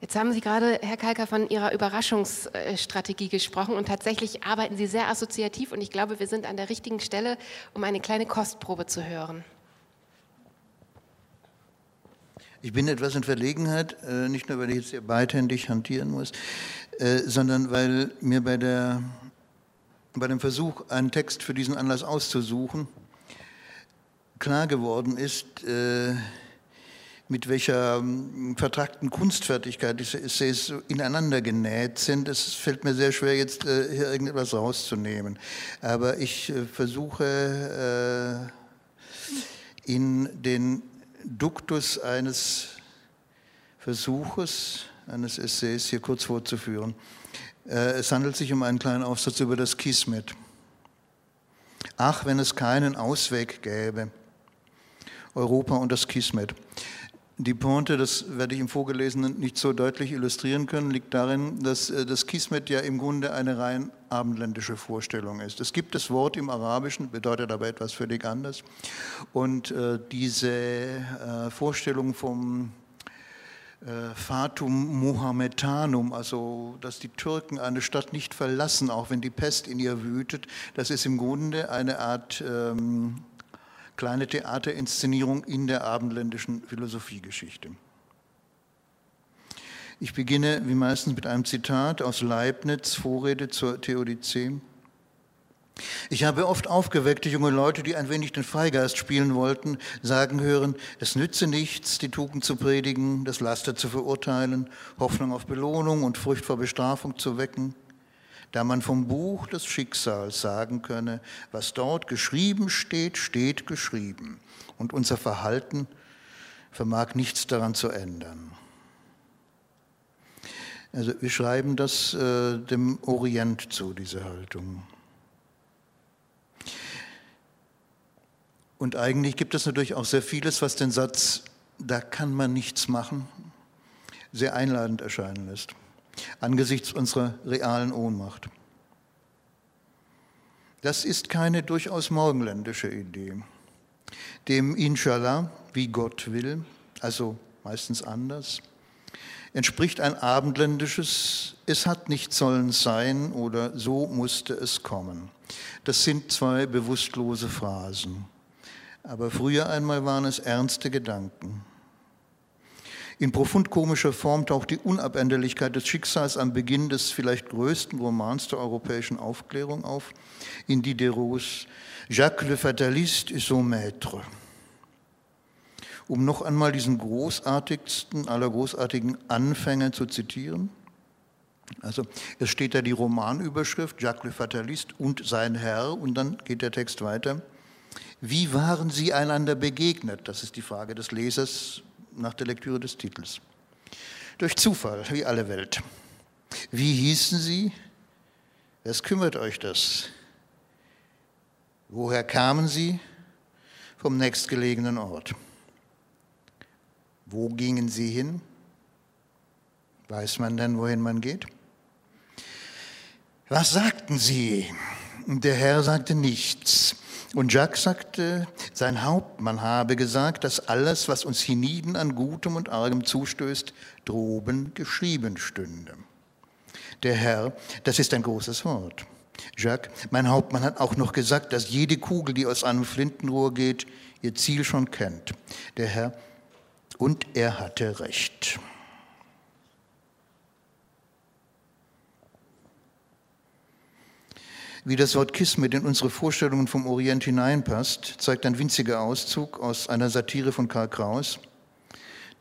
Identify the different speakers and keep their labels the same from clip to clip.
Speaker 1: Jetzt haben Sie gerade, Herr Kalker, von Ihrer Überraschungsstrategie gesprochen und tatsächlich arbeiten Sie sehr assoziativ und ich glaube, wir sind an der richtigen Stelle, um eine kleine Kostprobe zu hören.
Speaker 2: Ich bin etwas in Verlegenheit, äh, nicht nur, weil ich jetzt hier beidhändig hantieren muss, äh, sondern weil mir bei, der, bei dem Versuch, einen Text für diesen Anlass auszusuchen, klar geworden ist, äh, mit welcher ähm, vertragten Kunstfertigkeit diese Essays ineinander genäht sind. Es fällt mir sehr schwer, jetzt äh, hier irgendetwas rauszunehmen. Aber ich äh, versuche äh, in den Duktus eines Versuches, eines Essays hier kurz vorzuführen. Es handelt sich um einen kleinen Aufsatz über das Kismet. Ach, wenn es keinen Ausweg gäbe. Europa und das Kismet. Die Pointe, das werde ich im Vorgelesenen nicht so deutlich illustrieren können, liegt darin, dass äh, das Kismet ja im Grunde eine rein abendländische Vorstellung ist. Es gibt das Wort im Arabischen, bedeutet aber etwas völlig anderes. Und äh, diese äh, Vorstellung vom äh, Fatum Mohammedanum, also dass die Türken eine Stadt nicht verlassen, auch wenn die Pest in ihr wütet, das ist im Grunde eine Art ähm, kleine Theaterinszenierung in der abendländischen Philosophiegeschichte. Ich beginne wie meistens mit einem Zitat aus Leibniz, Vorrede zur Theodizee. Ich habe oft aufgeweckte junge Leute, die ein wenig den Freigeist spielen wollten, sagen hören, es nütze nichts, die Tugend zu predigen, das Laster zu verurteilen, Hoffnung auf Belohnung und Furcht vor Bestrafung zu wecken da man vom Buch des Schicksals sagen könne, was dort geschrieben steht, steht geschrieben. Und unser Verhalten vermag nichts daran zu ändern. Also wir schreiben das äh, dem Orient zu, diese Haltung. Und eigentlich gibt es natürlich auch sehr vieles, was den Satz, da kann man nichts machen, sehr einladend erscheinen lässt angesichts unserer realen Ohnmacht. Das ist keine durchaus morgenländische Idee. Dem Inshallah, wie Gott will, also meistens anders, entspricht ein abendländisches Es hat nicht sollen sein oder so musste es kommen. Das sind zwei bewusstlose Phrasen. Aber früher einmal waren es ernste Gedanken. In profund komischer Form taucht die Unabänderlichkeit des Schicksals am Beginn des vielleicht größten Romans der europäischen Aufklärung auf, in Diderots Jacques le Fataliste et son Maître. Um noch einmal diesen großartigsten aller großartigen Anfänger zu zitieren. Also es steht da die Romanüberschrift Jacques le Fataliste und sein Herr und dann geht der Text weiter. Wie waren sie einander begegnet? Das ist die Frage des Lesers nach der Lektüre des Titels. Durch Zufall, wie alle Welt. Wie hießen sie? Was kümmert euch das? Woher kamen sie? Vom nächstgelegenen Ort. Wo gingen sie hin? Weiß man denn, wohin man geht? Was sagten sie? Der Herr sagte nichts. Und Jacques sagte, sein Hauptmann habe gesagt, dass alles, was uns hienieden an Gutem und Argem zustößt, droben geschrieben stünde. Der Herr, das ist ein großes Wort. Jacques, mein Hauptmann hat auch noch gesagt, dass jede Kugel, die aus einem Flintenrohr geht, ihr Ziel schon kennt. Der Herr, und er hatte recht. Wie das Wort Kismet in unsere Vorstellungen vom Orient hineinpasst, zeigt ein winziger Auszug aus einer Satire von Karl Kraus,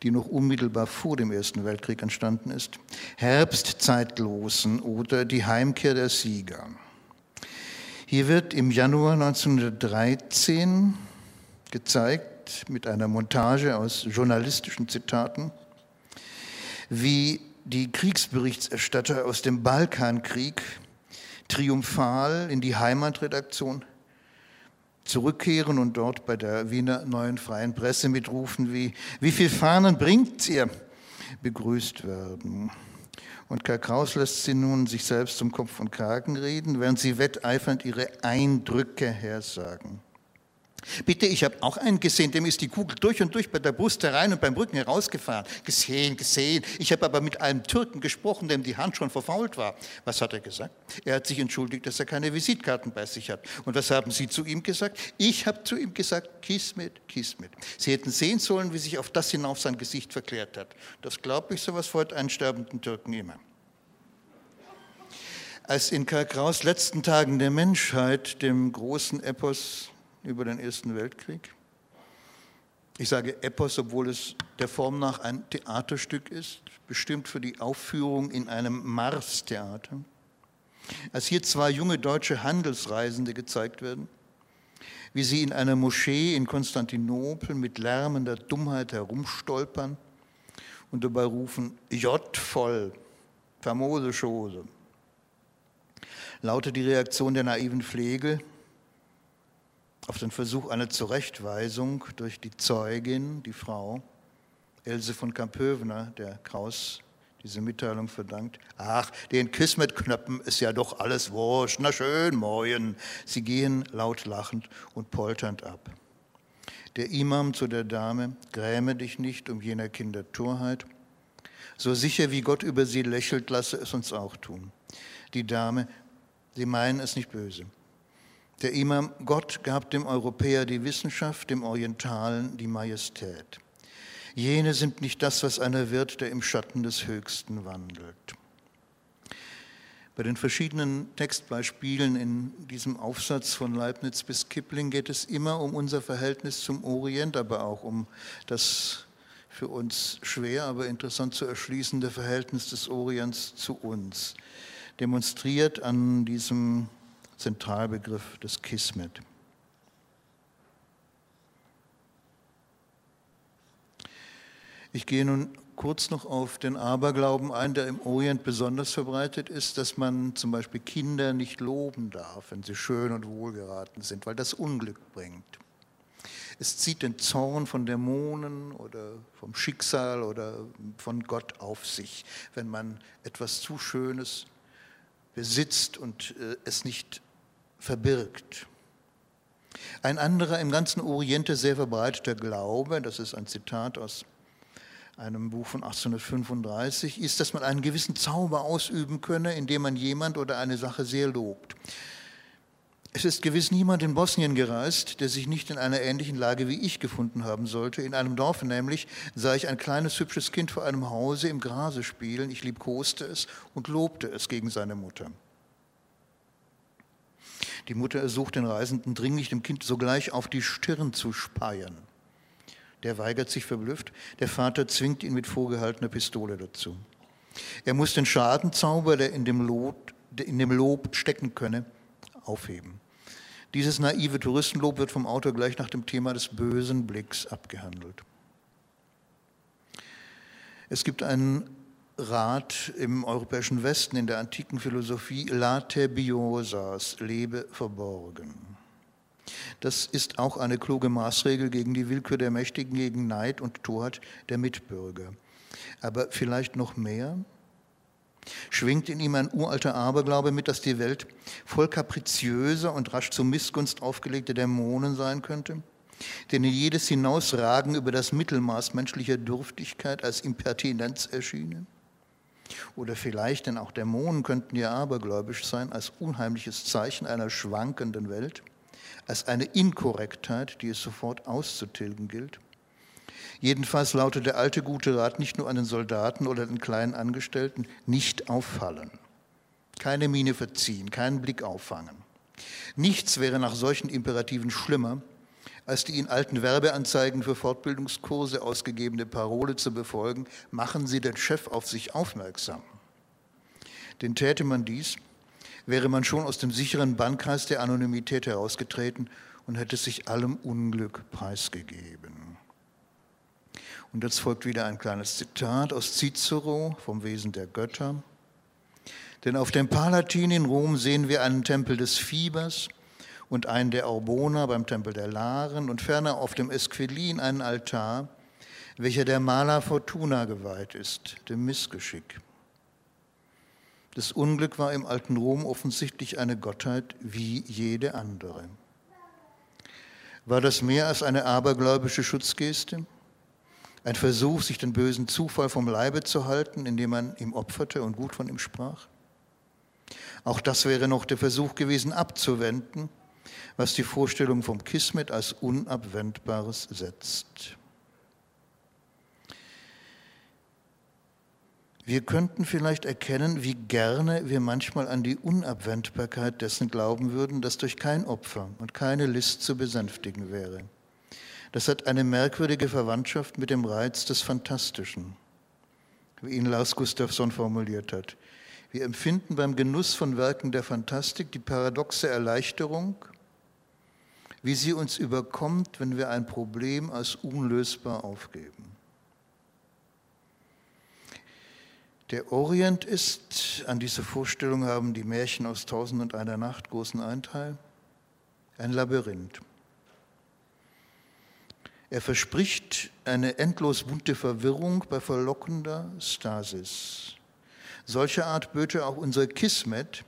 Speaker 2: die noch unmittelbar vor dem Ersten Weltkrieg entstanden ist. Herbstzeitlosen oder die Heimkehr der Sieger. Hier wird im Januar 1913 gezeigt, mit einer Montage aus journalistischen Zitaten, wie die Kriegsberichterstatter aus dem Balkankrieg triumphal in die Heimatredaktion zurückkehren und dort bei der Wiener Neuen Freien Presse mitrufen, wie, wie viel Fahnen bringt ihr, begrüßt werden. Und Karl Kraus lässt sie nun sich selbst zum Kopf und Kragen reden, während sie wetteifernd ihre Eindrücke hersagen. Bitte, ich habe auch einen gesehen, dem ist die Kugel durch und durch bei der Brust herein und beim Rücken herausgefahren. Gesehen, gesehen. Ich habe aber mit einem Türken gesprochen, dem die Hand schon verfault war. Was hat er gesagt? Er hat sich entschuldigt, dass er keine Visitkarten bei sich hat. Und was haben Sie zu ihm gesagt? Ich habe zu ihm gesagt, kiss mit. Sie hätten sehen sollen, wie sich auf das hinauf sein Gesicht verklärt hat. Das glaube ich, sowas freut einen sterbenden Türken immer. Als in Karl Kraus letzten Tagen der Menschheit, dem großen Epos über den Ersten Weltkrieg. Ich sage Epos, obwohl es der Form nach ein Theaterstück ist, bestimmt für die Aufführung in einem Mars-Theater. Als hier zwei junge deutsche Handelsreisende gezeigt werden, wie sie in einer Moschee in Konstantinopel mit lärmender Dummheit herumstolpern und dabei rufen, J voll, famose Chose, lautet die Reaktion der naiven Pflege, auf den Versuch einer Zurechtweisung durch die Zeugin, die Frau Else von Kampövener, der Kraus diese Mitteilung verdankt. Ach, den Kismet-Knöppen ist ja doch alles wurscht. Na schön, moin. Sie gehen laut lachend und polternd ab. Der Imam zu der Dame, gräme dich nicht um jener Kinder Torheit. So sicher wie Gott über sie lächelt, lasse es uns auch tun. Die Dame, sie meinen es nicht böse. Der Imam, Gott gab dem Europäer die Wissenschaft, dem Orientalen die Majestät. Jene sind nicht das, was einer wird, der im Schatten des Höchsten wandelt. Bei den verschiedenen Textbeispielen in diesem Aufsatz von Leibniz bis Kipling geht es immer um unser Verhältnis zum Orient, aber auch um das für uns schwer, aber interessant zu erschließende Verhältnis des Orients zu uns. Demonstriert an diesem Zentralbegriff des Kismet. Ich gehe nun kurz noch auf den Aberglauben ein, der im Orient besonders verbreitet ist, dass man zum Beispiel Kinder nicht loben darf, wenn sie schön und wohlgeraten sind, weil das Unglück bringt. Es zieht den Zorn von Dämonen oder vom Schicksal oder von Gott auf sich, wenn man etwas zu Schönes besitzt und äh, es nicht verbirgt. Ein anderer im ganzen Oriente sehr verbreiteter Glaube, das ist ein Zitat aus einem Buch von 1835, ist, dass man einen gewissen Zauber ausüben könne, indem man jemand oder eine Sache sehr lobt. Es ist gewiss niemand in Bosnien gereist, der sich nicht in einer ähnlichen Lage wie ich gefunden haben sollte. In einem Dorf nämlich sah ich ein kleines hübsches Kind vor einem Hause im Grase spielen. Ich liebkoste es und lobte es gegen seine Mutter. Die Mutter ersucht den Reisenden dringlich, dem Kind sogleich auf die Stirn zu speien. Der weigert sich verblüfft. Der Vater zwingt ihn mit vorgehaltener Pistole dazu. Er muss den Schadenzauber, der in dem, Lob, in dem Lob stecken könne, aufheben. Dieses naive Touristenlob wird vom Autor gleich nach dem Thema des bösen Blicks abgehandelt. Es gibt einen Rat im europäischen Westen in der antiken Philosophie late biosas, lebe verborgen. Das ist auch eine kluge Maßregel gegen die Willkür der Mächtigen, gegen Neid und Torheit der Mitbürger. Aber vielleicht noch mehr? Schwingt in ihm ein uralter Aberglaube mit, dass die Welt voll kapriziöser und rasch zur Missgunst aufgelegter Dämonen sein könnte? denen jedes Hinausragen über das Mittelmaß menschlicher Dürftigkeit als Impertinenz erschiene? Oder vielleicht, denn auch Dämonen könnten ja abergläubisch sein, als unheimliches Zeichen einer schwankenden Welt, als eine Inkorrektheit, die es sofort auszutilgen gilt. Jedenfalls lautet der alte gute Rat nicht nur an den Soldaten oder den kleinen Angestellten, nicht auffallen. Keine Miene verziehen, keinen Blick auffangen. Nichts wäre nach solchen Imperativen schlimmer, als die in alten Werbeanzeigen für Fortbildungskurse ausgegebene Parole zu befolgen, machen Sie den Chef auf sich aufmerksam. Denn täte man dies, wäre man schon aus dem sicheren Bannkreis der Anonymität herausgetreten und hätte sich allem Unglück preisgegeben. Und jetzt folgt wieder ein kleines Zitat aus Cicero vom Wesen der Götter. Denn auf dem Palatin in Rom sehen wir einen Tempel des Fiebers, und einen der Orboner beim Tempel der Laren und ferner auf dem Esquilin einen Altar, welcher der Maler Fortuna geweiht ist, dem Missgeschick. Das Unglück war im alten Rom offensichtlich eine Gottheit wie jede andere. War das mehr als eine abergläubische Schutzgeste? Ein Versuch, sich den bösen Zufall vom Leibe zu halten, indem man ihm opferte und gut von ihm sprach? Auch das wäre noch der Versuch gewesen, abzuwenden, was die Vorstellung vom Kismet als Unabwendbares setzt. Wir könnten vielleicht erkennen, wie gerne wir manchmal an die Unabwendbarkeit dessen glauben würden, das durch kein Opfer und keine List zu besänftigen wäre. Das hat eine merkwürdige Verwandtschaft mit dem Reiz des Fantastischen, wie ihn Lars Gustafsson formuliert hat. Wir empfinden beim Genuss von Werken der Fantastik die paradoxe Erleichterung, wie sie uns überkommt, wenn wir ein Problem als unlösbar aufgeben. Der Orient ist, an diese Vorstellung haben die Märchen aus Tausend und einer Nacht großen Einteil, ein Labyrinth. Er verspricht eine endlos bunte Verwirrung bei verlockender Stasis. Solcher Art böte auch unser Kismet,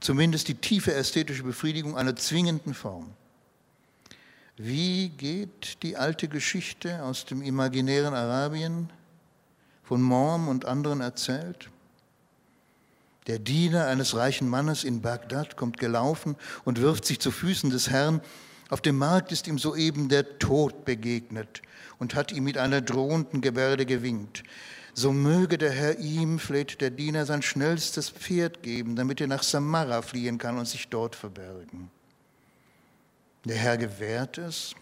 Speaker 2: zumindest die tiefe ästhetische Befriedigung einer zwingenden Form. Wie geht die alte Geschichte aus dem imaginären Arabien von Morm und anderen erzählt? Der Diener eines reichen Mannes in Bagdad kommt gelaufen und wirft sich zu Füßen des Herrn. Auf dem Markt ist ihm soeben der Tod begegnet und hat ihm mit einer drohenden Gebärde gewinkt. So möge der Herr ihm, fleht der Diener, sein schnellstes Pferd geben, damit er nach Samara fliehen kann und sich dort verbergen. Der Herr gewährt es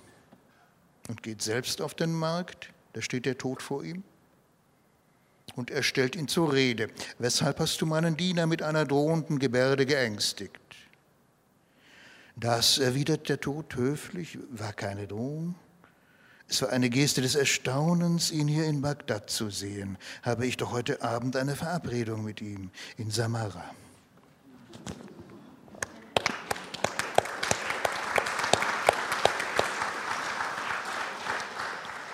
Speaker 2: und geht selbst auf den Markt, da steht der Tod vor ihm. Und er stellt ihn zur Rede. Weshalb hast du meinen Diener mit einer drohenden Gebärde geängstigt? Das, erwidert der Tod höflich, war keine Drohung. Es war eine Geste des Erstaunens, ihn hier in Bagdad zu sehen. Habe ich doch heute Abend eine Verabredung mit ihm in Samara.